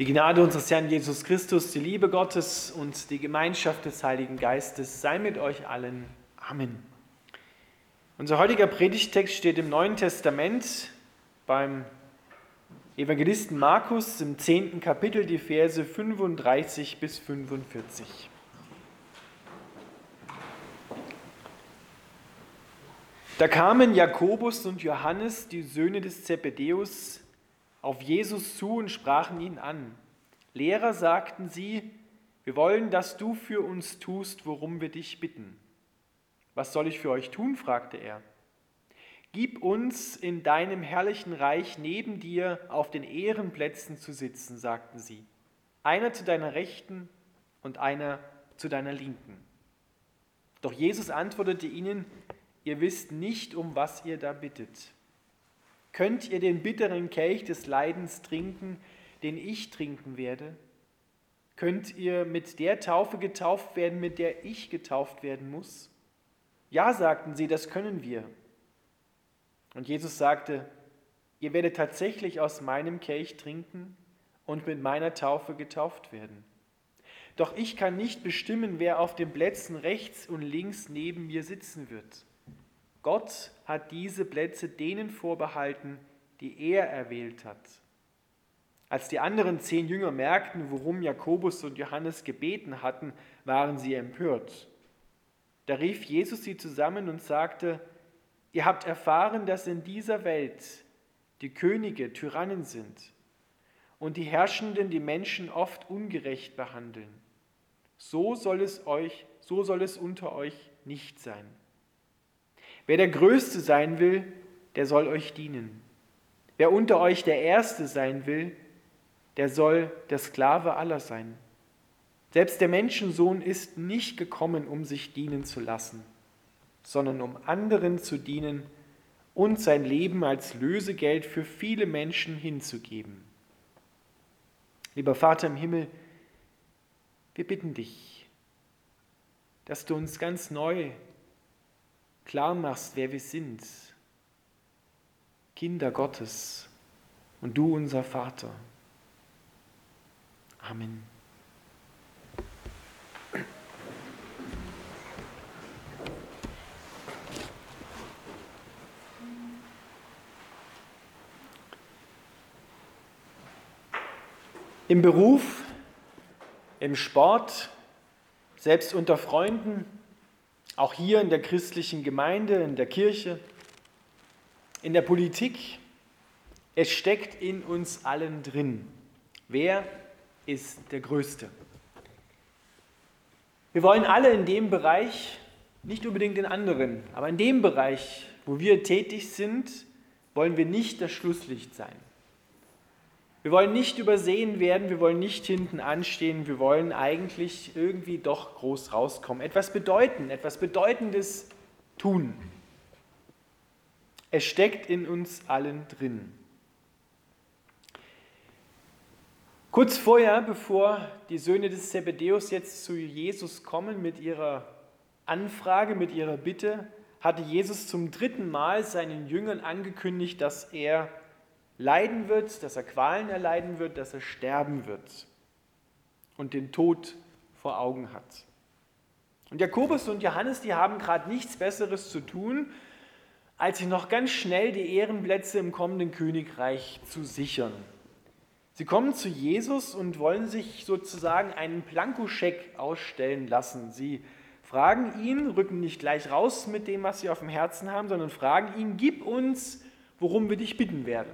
Die Gnade unseres Herrn Jesus Christus, die Liebe Gottes und die Gemeinschaft des Heiligen Geistes sei mit euch allen. Amen. Unser heutiger Predigtext steht im Neuen Testament beim Evangelisten Markus im zehnten Kapitel, die Verse 35 bis 45. Da kamen Jakobus und Johannes, die Söhne des Zebedeus, auf Jesus zu und sprachen ihn an. Lehrer, sagten sie, wir wollen, dass du für uns tust, worum wir dich bitten. Was soll ich für euch tun? fragte er. Gib uns in deinem herrlichen Reich neben dir auf den Ehrenplätzen zu sitzen, sagten sie. Einer zu deiner Rechten und einer zu deiner Linken. Doch Jesus antwortete ihnen, ihr wisst nicht, um was ihr da bittet. Könnt ihr den bitteren Kelch des Leidens trinken, den ich trinken werde? Könnt ihr mit der Taufe getauft werden, mit der ich getauft werden muss? Ja, sagten sie, das können wir. Und Jesus sagte, ihr werdet tatsächlich aus meinem Kelch trinken und mit meiner Taufe getauft werden. Doch ich kann nicht bestimmen, wer auf den Plätzen rechts und links neben mir sitzen wird. Gott hat diese Plätze denen vorbehalten, die er erwählt hat. Als die anderen zehn Jünger merkten, worum Jakobus und Johannes gebeten hatten, waren sie empört. Da rief Jesus sie zusammen und sagte, ihr habt erfahren, dass in dieser Welt die Könige Tyrannen sind und die Herrschenden die Menschen oft ungerecht behandeln. So soll es euch, so soll es unter euch nicht sein. Wer der Größte sein will, der soll euch dienen. Wer unter euch der Erste sein will, der soll der Sklave aller sein. Selbst der Menschensohn ist nicht gekommen, um sich dienen zu lassen, sondern um anderen zu dienen und sein Leben als Lösegeld für viele Menschen hinzugeben. Lieber Vater im Himmel, wir bitten dich, dass du uns ganz neu klar machst, wer wir sind. Kinder Gottes und du unser Vater. Amen. Im Beruf, im Sport, selbst unter Freunden, auch hier in der christlichen Gemeinde, in der Kirche, in der Politik, es steckt in uns allen drin. Wer ist der Größte? Wir wollen alle in dem Bereich, nicht unbedingt in anderen, aber in dem Bereich, wo wir tätig sind, wollen wir nicht das Schlusslicht sein. Wir wollen nicht übersehen werden, wir wollen nicht hinten anstehen, wir wollen eigentlich irgendwie doch groß rauskommen, etwas bedeuten, etwas Bedeutendes tun. Es steckt in uns allen drin. Kurz vorher, bevor die Söhne des Zebedeus jetzt zu Jesus kommen mit ihrer Anfrage, mit ihrer Bitte, hatte Jesus zum dritten Mal seinen Jüngern angekündigt, dass er leiden wird, dass er Qualen erleiden wird, dass er sterben wird und den Tod vor Augen hat. Und Jakobus und Johannes, die haben gerade nichts Besseres zu tun, als sich noch ganz schnell die Ehrenplätze im kommenden Königreich zu sichern. Sie kommen zu Jesus und wollen sich sozusagen einen Plankoscheck ausstellen lassen. Sie fragen ihn, rücken nicht gleich raus mit dem, was sie auf dem Herzen haben, sondern fragen ihn, gib uns, worum wir dich bitten werden.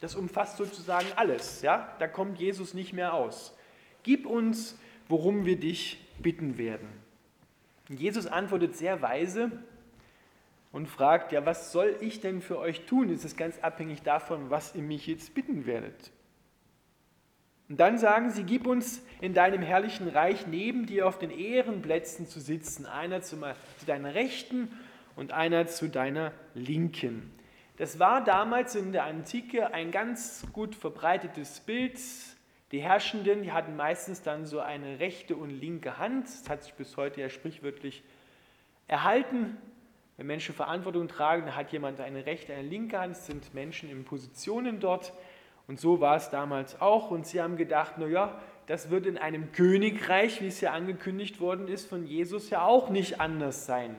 Das umfasst sozusagen alles. Ja? Da kommt Jesus nicht mehr aus. Gib uns, worum wir dich bitten werden. Jesus antwortet sehr weise und fragt, ja, was soll ich denn für euch tun? Es ist ganz abhängig davon, was ihr mich jetzt bitten werdet. Und dann sagen sie, gib uns in deinem herrlichen Reich neben dir auf den Ehrenplätzen zu sitzen, einer zu deiner Rechten und einer zu deiner Linken. Das war damals in der Antike ein ganz gut verbreitetes Bild. Die Herrschenden, die hatten meistens dann so eine rechte und linke Hand. Das hat sich bis heute ja sprichwörtlich erhalten. Wenn Menschen Verantwortung tragen, dann hat jemand eine rechte, eine linke Hand. Es sind Menschen in Positionen dort. Und so war es damals auch. Und sie haben gedacht, naja, das wird in einem Königreich, wie es ja angekündigt worden ist, von Jesus ja auch nicht anders sein.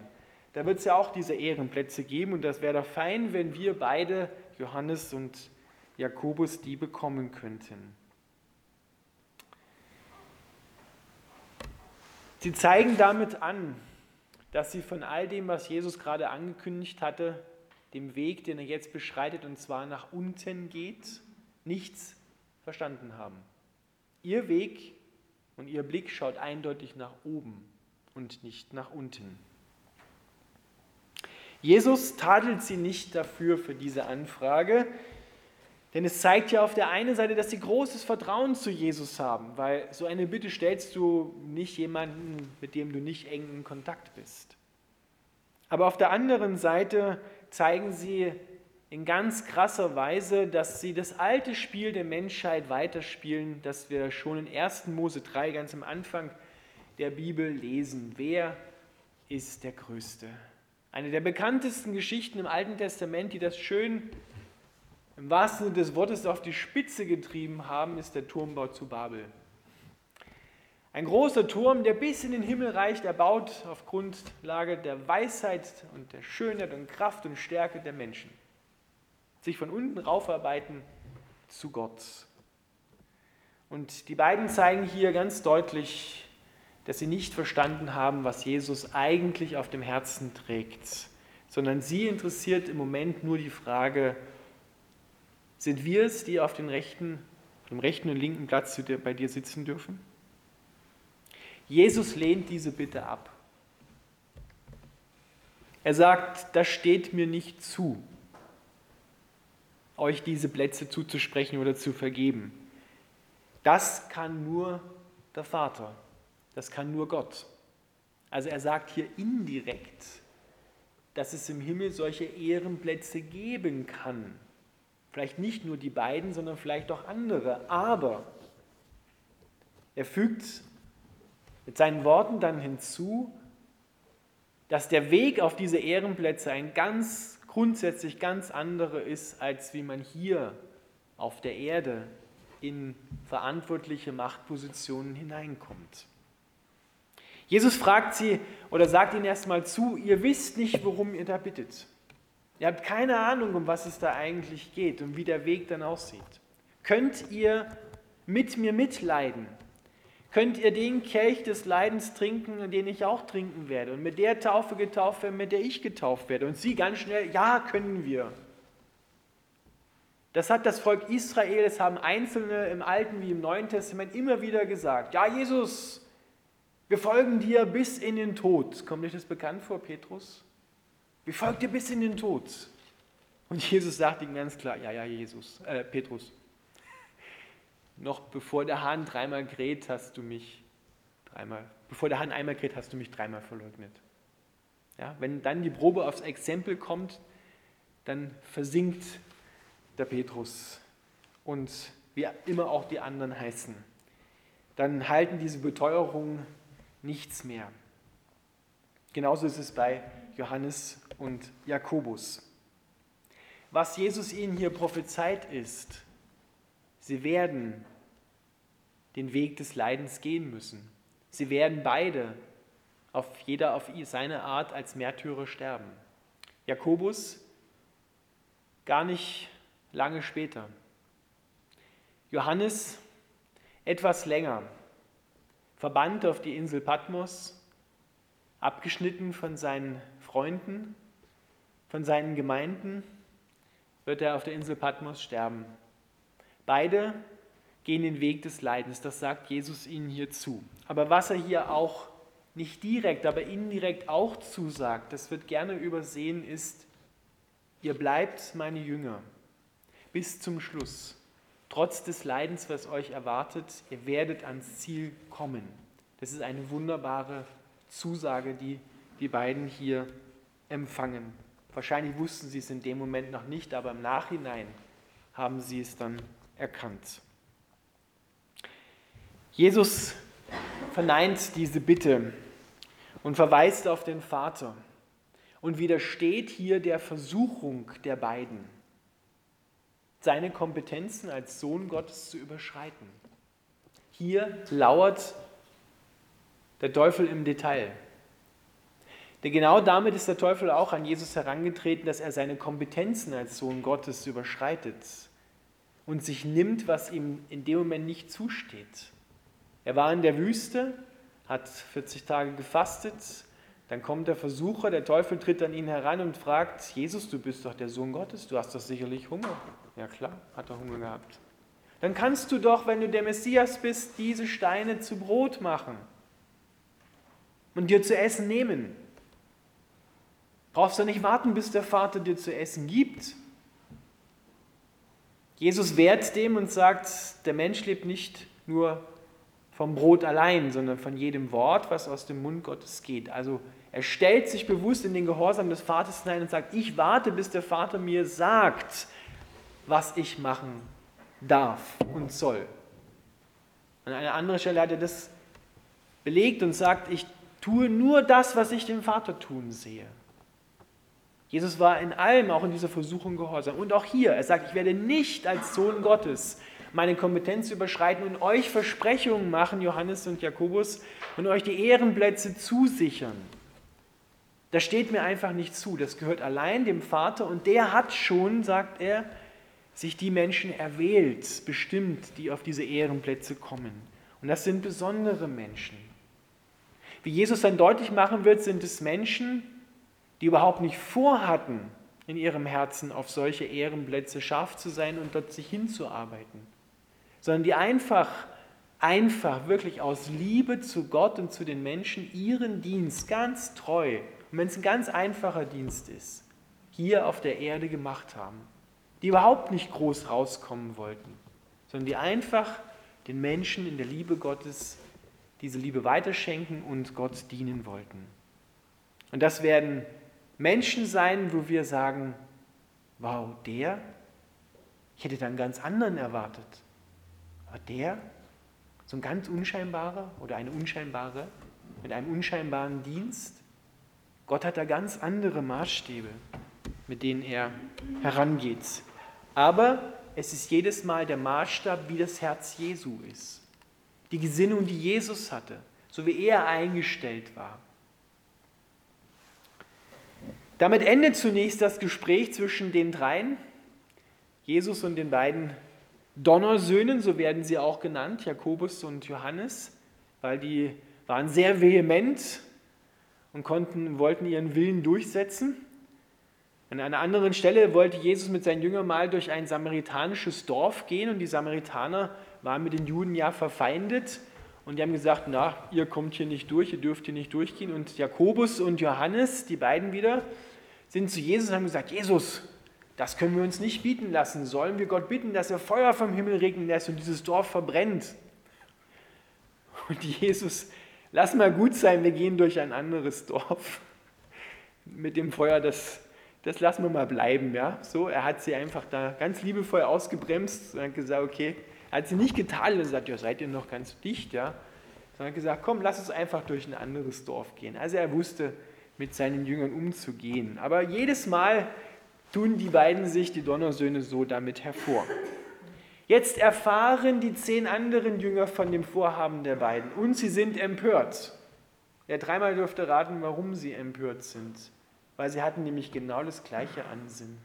Da wird es ja auch diese Ehrenplätze geben und das wäre doch fein, wenn wir beide, Johannes und Jakobus, die bekommen könnten. Sie zeigen damit an, dass sie von all dem, was Jesus gerade angekündigt hatte, dem Weg, den er jetzt beschreitet, und zwar nach unten geht, nichts verstanden haben. Ihr Weg und ihr Blick schaut eindeutig nach oben und nicht nach unten. Jesus tadelt sie nicht dafür für diese Anfrage, denn es zeigt ja auf der einen Seite, dass sie großes Vertrauen zu Jesus haben, weil so eine Bitte stellst du nicht jemanden, mit dem du nicht eng in Kontakt bist. Aber auf der anderen Seite zeigen sie in ganz krasser Weise, dass sie das alte Spiel der Menschheit weiterspielen, das wir schon in 1. Mose 3 ganz am Anfang der Bibel lesen. Wer ist der Größte? Eine der bekanntesten Geschichten im Alten Testament, die das schön im wahrsten Sinne des Wortes auf die Spitze getrieben haben, ist der Turmbau zu Babel. Ein großer Turm, der bis in den Himmel reicht, erbaut auf Grundlage der Weisheit und der Schönheit und Kraft und Stärke der Menschen sich von unten raufarbeiten zu Gott. Und die beiden zeigen hier ganz deutlich, dass sie nicht verstanden haben, was Jesus eigentlich auf dem Herzen trägt, sondern sie interessiert im Moment nur die Frage, sind wir es, die auf den rechten, dem rechten und linken Platz bei dir sitzen dürfen? Jesus lehnt diese Bitte ab. Er sagt, das steht mir nicht zu euch diese Plätze zuzusprechen oder zu vergeben. Das kann nur der Vater, das kann nur Gott. Also er sagt hier indirekt, dass es im Himmel solche Ehrenplätze geben kann. Vielleicht nicht nur die beiden, sondern vielleicht auch andere. Aber er fügt mit seinen Worten dann hinzu, dass der Weg auf diese Ehrenplätze ein ganz grundsätzlich ganz andere ist, als wie man hier auf der Erde in verantwortliche Machtpositionen hineinkommt. Jesus fragt sie oder sagt ihnen erstmal zu, ihr wisst nicht, worum ihr da bittet. Ihr habt keine Ahnung, um was es da eigentlich geht und wie der Weg dann aussieht. Könnt ihr mit mir mitleiden? könnt ihr den Kelch des Leidens trinken, den ich auch trinken werde. Und mit der Taufe getauft werden, mit der ich getauft werde. Und sie ganz schnell, ja, können wir. Das hat das Volk Israel, das haben Einzelne im Alten wie im Neuen Testament immer wieder gesagt. Ja, Jesus, wir folgen dir bis in den Tod. Kommt euch das bekannt vor, Petrus? Wir folgen dir bis in den Tod. Und Jesus sagt ihnen ganz klar, ja, ja, Jesus, äh, Petrus, noch bevor der Hahn dreimal kräht, hast du mich dreimal, bevor der Hahn einmal kräht, hast du mich dreimal verleugnet. Ja, wenn dann die Probe aufs Exempel kommt, dann versinkt der Petrus und wie immer auch die anderen heißen. Dann halten diese Beteuerungen nichts mehr. Genauso ist es bei Johannes und Jakobus. Was Jesus ihnen hier prophezeit ist, Sie werden den Weg des Leidens gehen müssen. Sie werden beide, auf jeder auf seine Art, als Märtyrer sterben. Jakobus gar nicht lange später. Johannes etwas länger, verbannt auf die Insel Patmos, abgeschnitten von seinen Freunden, von seinen Gemeinden, wird er auf der Insel Patmos sterben. Beide gehen den Weg des Leidens, das sagt Jesus ihnen hier zu. Aber was er hier auch nicht direkt, aber indirekt auch zusagt, das wird gerne übersehen, ist, ihr bleibt meine Jünger bis zum Schluss. Trotz des Leidens, was euch erwartet, ihr werdet ans Ziel kommen. Das ist eine wunderbare Zusage, die die beiden hier empfangen. Wahrscheinlich wussten sie es in dem Moment noch nicht, aber im Nachhinein haben sie es dann erkannt. Jesus verneint diese Bitte und verweist auf den Vater und widersteht hier der Versuchung der beiden. Seine Kompetenzen als Sohn Gottes zu überschreiten. Hier lauert der Teufel im Detail. Denn genau damit ist der Teufel auch an Jesus herangetreten, dass er seine Kompetenzen als Sohn Gottes überschreitet und sich nimmt, was ihm in dem Moment nicht zusteht. Er war in der Wüste, hat 40 Tage gefastet, dann kommt der Versucher, der Teufel tritt an ihn heran und fragt, Jesus, du bist doch der Sohn Gottes, du hast doch sicherlich Hunger. Ja klar, hat er Hunger gehabt. Dann kannst du doch, wenn du der Messias bist, diese Steine zu Brot machen und dir zu essen nehmen. Brauchst du nicht warten, bis der Vater dir zu essen gibt. Jesus wehrt dem und sagt, der Mensch lebt nicht nur vom Brot allein, sondern von jedem Wort, was aus dem Mund Gottes geht. Also er stellt sich bewusst in den Gehorsam des Vaters hinein und sagt, ich warte, bis der Vater mir sagt, was ich machen darf und soll. An einer anderen Stelle hat er das belegt und sagt, ich tue nur das, was ich dem Vater tun sehe. Jesus war in allem, auch in dieser Versuchung gehorsam. Und auch hier, er sagt, ich werde nicht als Sohn Gottes meine Kompetenz überschreiten und euch Versprechungen machen, Johannes und Jakobus, und euch die Ehrenplätze zusichern. Das steht mir einfach nicht zu. Das gehört allein dem Vater und der hat schon, sagt er, sich die Menschen erwählt, bestimmt, die auf diese Ehrenplätze kommen. Und das sind besondere Menschen. Wie Jesus dann deutlich machen wird, sind es Menschen, die überhaupt nicht vorhatten, in ihrem Herzen auf solche Ehrenplätze scharf zu sein und dort sich hinzuarbeiten, sondern die einfach, einfach wirklich aus Liebe zu Gott und zu den Menschen ihren Dienst ganz treu, und wenn es ein ganz einfacher Dienst ist, hier auf der Erde gemacht haben, die überhaupt nicht groß rauskommen wollten, sondern die einfach den Menschen in der Liebe Gottes diese Liebe weiterschenken und Gott dienen wollten. Und das werden Menschen sein, wo wir sagen, wow, der, ich hätte da einen ganz anderen erwartet. Aber der, so ein ganz unscheinbarer oder eine unscheinbare, mit einem unscheinbaren Dienst, Gott hat da ganz andere Maßstäbe, mit denen er herangeht. Aber es ist jedes Mal der Maßstab, wie das Herz Jesu ist. Die Gesinnung, die Jesus hatte, so wie er eingestellt war. Damit endet zunächst das Gespräch zwischen den dreien, Jesus und den beiden Donnersöhnen, so werden sie auch genannt, Jakobus und Johannes, weil die waren sehr vehement und konnten, wollten ihren Willen durchsetzen. An einer anderen Stelle wollte Jesus mit seinen Jüngern mal durch ein samaritanisches Dorf gehen und die Samaritaner waren mit den Juden ja verfeindet und die haben gesagt, na, ihr kommt hier nicht durch, ihr dürft hier nicht durchgehen. Und Jakobus und Johannes, die beiden wieder, sind zu Jesus und haben gesagt, Jesus, das können wir uns nicht bieten lassen. Sollen wir Gott bitten, dass er Feuer vom Himmel regnen lässt und dieses Dorf verbrennt? Und Jesus, lass mal gut sein, wir gehen durch ein anderes Dorf. Mit dem Feuer, das, das lassen wir mal bleiben. Ja? So, er hat sie einfach da ganz liebevoll ausgebremst und hat gesagt, okay, er hat sie nicht getadelt und gesagt, ja, seid ihr noch ganz dicht, ja? Sondern hat gesagt, komm, lass uns einfach durch ein anderes Dorf gehen. Also er wusste, mit seinen Jüngern umzugehen. Aber jedes Mal tun die beiden sich, die Donnersöhne, so damit hervor. Jetzt erfahren die zehn anderen Jünger von dem Vorhaben der beiden und sie sind empört. Ja, dreimal dürfte raten, warum sie empört sind. Weil sie hatten nämlich genau das gleiche Ansinnen.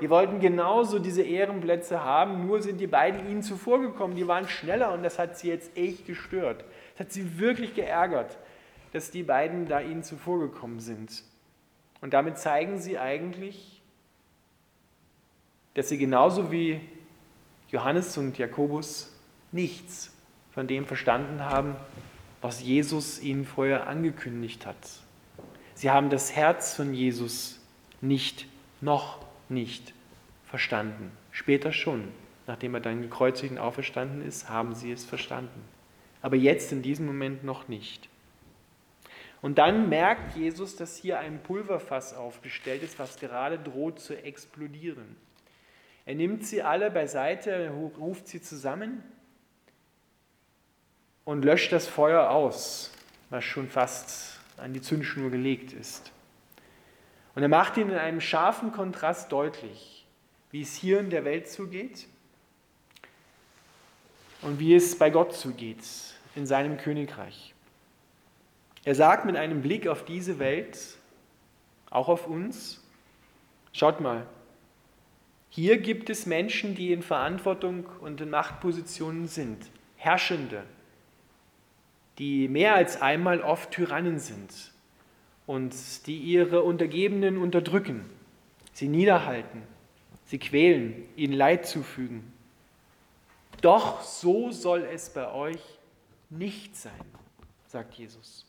Die wollten genauso diese Ehrenplätze haben, nur sind die beiden ihnen zuvorgekommen. Die waren schneller und das hat sie jetzt echt gestört. Das hat sie wirklich geärgert, dass die beiden da ihnen zuvorgekommen sind. Und damit zeigen sie eigentlich, dass sie genauso wie Johannes und Jakobus nichts von dem verstanden haben, was Jesus ihnen vorher angekündigt hat. Sie haben das Herz von Jesus nicht noch nicht verstanden. Später schon, nachdem er dann gekreuzigt und auferstanden ist, haben sie es verstanden. Aber jetzt in diesem Moment noch nicht. Und dann merkt Jesus, dass hier ein Pulverfass aufgestellt ist, was gerade droht zu explodieren. Er nimmt sie alle beiseite, ruft sie zusammen und löscht das Feuer aus, was schon fast an die Zündschnur gelegt ist. Und er macht ihn in einem scharfen Kontrast deutlich. wie es hier in der Welt zugeht und wie es bei Gott zugeht in seinem Königreich. Er sagt mit einem Blick auf diese Welt, auch auf uns, schaut mal, hier gibt es Menschen, die in Verantwortung und in Machtpositionen sind, Herrschende, die mehr als einmal oft Tyrannen sind und die ihre Untergebenen unterdrücken, sie niederhalten, sie quälen, ihnen Leid zufügen. Doch so soll es bei euch nicht sein, sagt Jesus.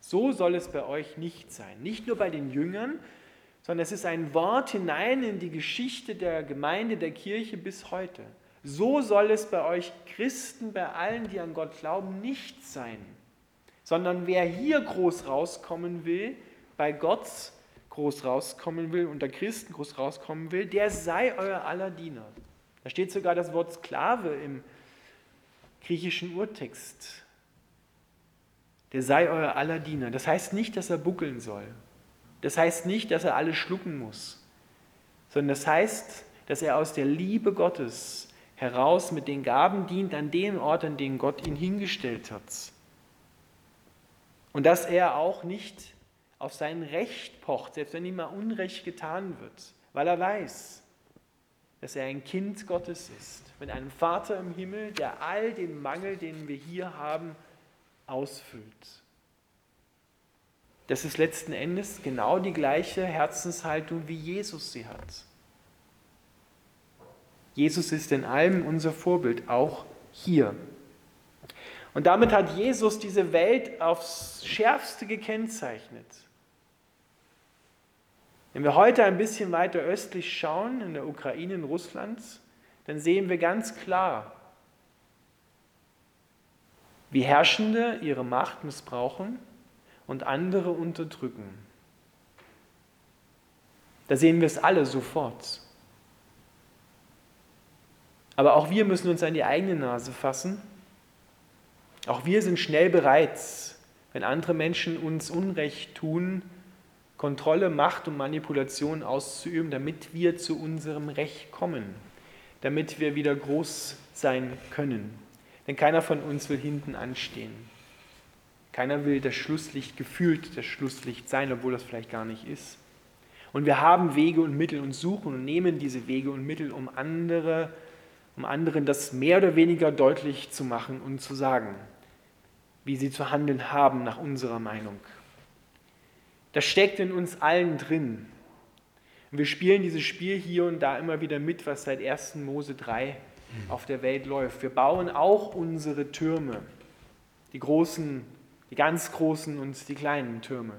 So soll es bei euch nicht sein. Nicht nur bei den Jüngern, sondern es ist ein Wort hinein in die Geschichte der Gemeinde, der Kirche bis heute. So soll es bei euch Christen, bei allen, die an Gott glauben, nicht sein, sondern wer hier groß rauskommen will, bei Gott groß rauskommen will, unter Christen groß rauskommen will, der sei euer aller Diener. Da steht sogar das Wort Sklave im griechischen Urtext. Der sei euer aller Diener. Das heißt nicht, dass er buckeln soll. Das heißt nicht, dass er alles schlucken muss, sondern das heißt, dass er aus der Liebe Gottes heraus mit den Gaben dient an dem Ort, an dem Gott ihn hingestellt hat. Und dass er auch nicht auf sein Recht pocht, selbst wenn ihm mal Unrecht getan wird, weil er weiß, dass er ein Kind Gottes ist, mit einem Vater im Himmel, der all den Mangel, den wir hier haben, ausfüllt. Das ist letzten Endes genau die gleiche Herzenshaltung, wie Jesus sie hat. Jesus ist in allem unser Vorbild, auch hier. Und damit hat Jesus diese Welt aufs schärfste gekennzeichnet. Wenn wir heute ein bisschen weiter östlich schauen, in der Ukraine, in Russland, dann sehen wir ganz klar, wie Herrschende ihre Macht missbrauchen und andere unterdrücken. Da sehen wir es alle sofort. Aber auch wir müssen uns an die eigene Nase fassen. Auch wir sind schnell bereit, wenn andere Menschen uns Unrecht tun, Kontrolle, Macht und Manipulation auszuüben, damit wir zu unserem Recht kommen, damit wir wieder groß sein können. Denn keiner von uns will hinten anstehen. Keiner will das Schlusslicht gefühlt das Schlusslicht sein, obwohl das vielleicht gar nicht ist. Und wir haben Wege und Mittel und suchen und nehmen diese Wege und Mittel, um andere, um anderen das mehr oder weniger deutlich zu machen und zu sagen, wie sie zu handeln haben nach unserer Meinung. Das steckt in uns allen drin. Und wir spielen dieses Spiel hier und da immer wieder mit, was seit 1. Mose 3 auf der Welt läuft. Wir bauen auch unsere Türme, die großen die ganz großen und die kleinen Türme.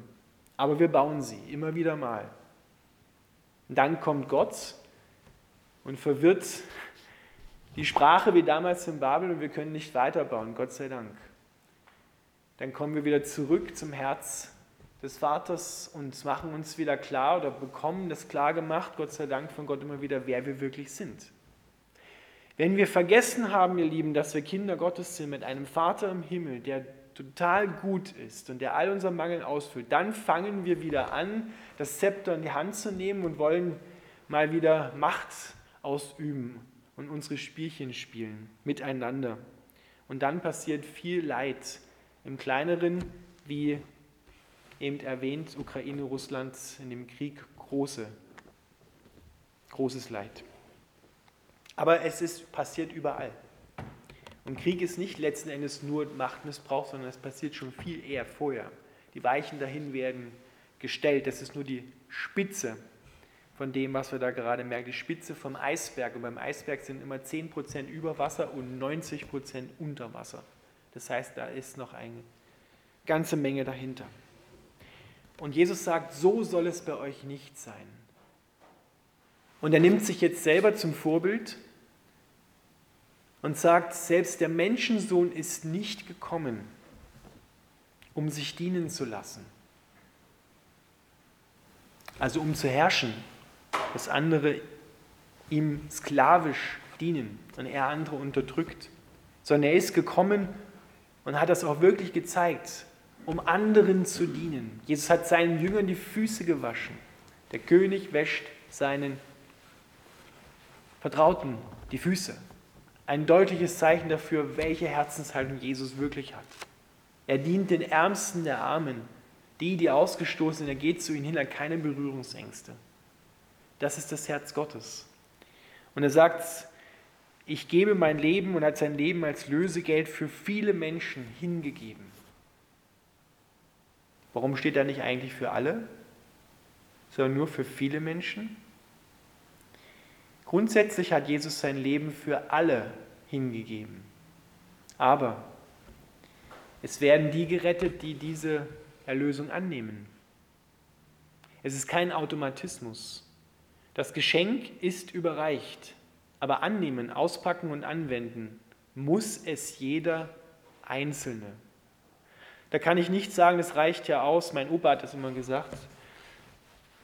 Aber wir bauen sie immer wieder mal. Und dann kommt Gott und verwirrt die Sprache wie damals in Babel und wir können nicht weiterbauen, Gott sei Dank. Dann kommen wir wieder zurück zum Herz des Vaters und machen uns wieder klar oder bekommen das klar gemacht, Gott sei Dank von Gott immer wieder, wer wir wirklich sind. Wenn wir vergessen haben, ihr Lieben, dass wir Kinder Gottes sind mit einem Vater im Himmel, der total gut ist und der all unseren Mangel ausfüllt, dann fangen wir wieder an, das Zepter in die Hand zu nehmen und wollen mal wieder Macht ausüben und unsere Spielchen spielen miteinander. Und dann passiert viel Leid im kleineren, wie eben erwähnt, Ukraine, Russland in dem Krieg große, großes Leid. Aber es ist passiert überall. Und Krieg ist nicht letzten Endes nur Machtmissbrauch, sondern es passiert schon viel eher vorher. Die Weichen dahin werden gestellt. Das ist nur die Spitze von dem, was wir da gerade merken, die Spitze vom Eisberg. Und beim Eisberg sind immer 10% über Wasser und 90% unter Wasser. Das heißt, da ist noch eine ganze Menge dahinter. Und Jesus sagt, so soll es bei euch nicht sein. Und er nimmt sich jetzt selber zum Vorbild und sagt, selbst der Menschensohn ist nicht gekommen, um sich dienen zu lassen. Also um zu herrschen, dass andere ihm sklavisch dienen und er andere unterdrückt, sondern er ist gekommen und hat das auch wirklich gezeigt, um anderen zu dienen. Jesus hat seinen Jüngern die Füße gewaschen. Der König wäscht seinen Vertrauten die Füße. Ein deutliches Zeichen dafür, welche Herzenshaltung Jesus wirklich hat. Er dient den Ärmsten der Armen, die, die ausgestoßen sind, er geht zu ihnen hin, hat keine Berührungsängste. Das ist das Herz Gottes. Und er sagt, ich gebe mein Leben und hat sein Leben als Lösegeld für viele Menschen hingegeben. Warum steht er nicht eigentlich für alle, sondern nur für viele Menschen? Grundsätzlich hat Jesus sein Leben für alle hingegeben. Aber es werden die gerettet, die diese Erlösung annehmen. Es ist kein Automatismus. Das Geschenk ist überreicht, aber annehmen, auspacken und anwenden muss es jeder Einzelne. Da kann ich nicht sagen, das reicht ja aus, mein Opa hat das immer gesagt.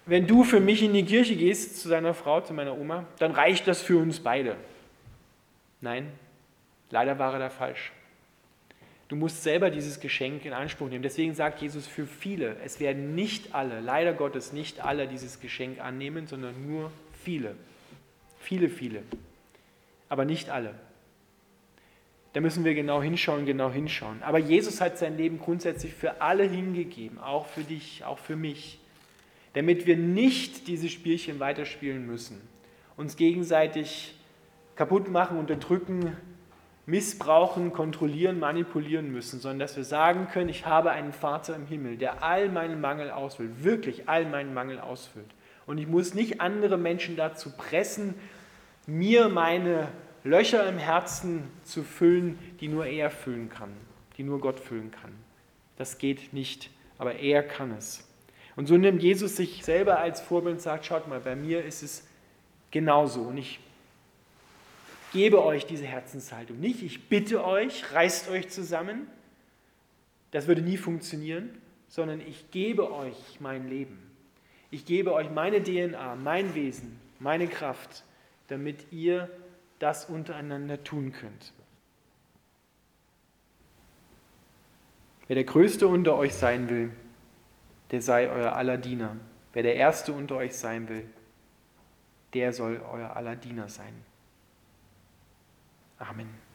Wenn du für mich in die Kirche gehst, zu seiner Frau, zu meiner Oma, dann reicht das für uns beide. Nein, leider war er da falsch. Du musst selber dieses Geschenk in Anspruch nehmen. Deswegen sagt Jesus für viele. Es werden nicht alle, leider Gottes nicht alle dieses Geschenk annehmen, sondern nur viele. Viele, viele. Aber nicht alle. Da müssen wir genau hinschauen, genau hinschauen. Aber Jesus hat sein Leben grundsätzlich für alle hingegeben, auch für dich, auch für mich, damit wir nicht diese Spielchen weiterspielen müssen, uns gegenseitig kaputt machen, unterdrücken, missbrauchen, kontrollieren, manipulieren müssen, sondern dass wir sagen können, ich habe einen Vater im Himmel, der all meinen Mangel ausfüllt, wirklich all meinen Mangel ausfüllt. Und ich muss nicht andere Menschen dazu pressen, mir meine Löcher im Herzen zu füllen, die nur er füllen kann, die nur Gott füllen kann. Das geht nicht, aber er kann es. Und so nimmt Jesus sich selber als Vorbild und sagt, schaut mal, bei mir ist es genauso. Und ich gebe euch diese Herzenshaltung. Nicht, ich bitte euch, reißt euch zusammen. Das würde nie funktionieren, sondern ich gebe euch mein Leben. Ich gebe euch meine DNA, mein Wesen, meine Kraft, damit ihr das untereinander tun könnt. Wer der Größte unter euch sein will, der sei euer aller Diener. Wer der Erste unter euch sein will, der soll euer aller Diener sein. Amen.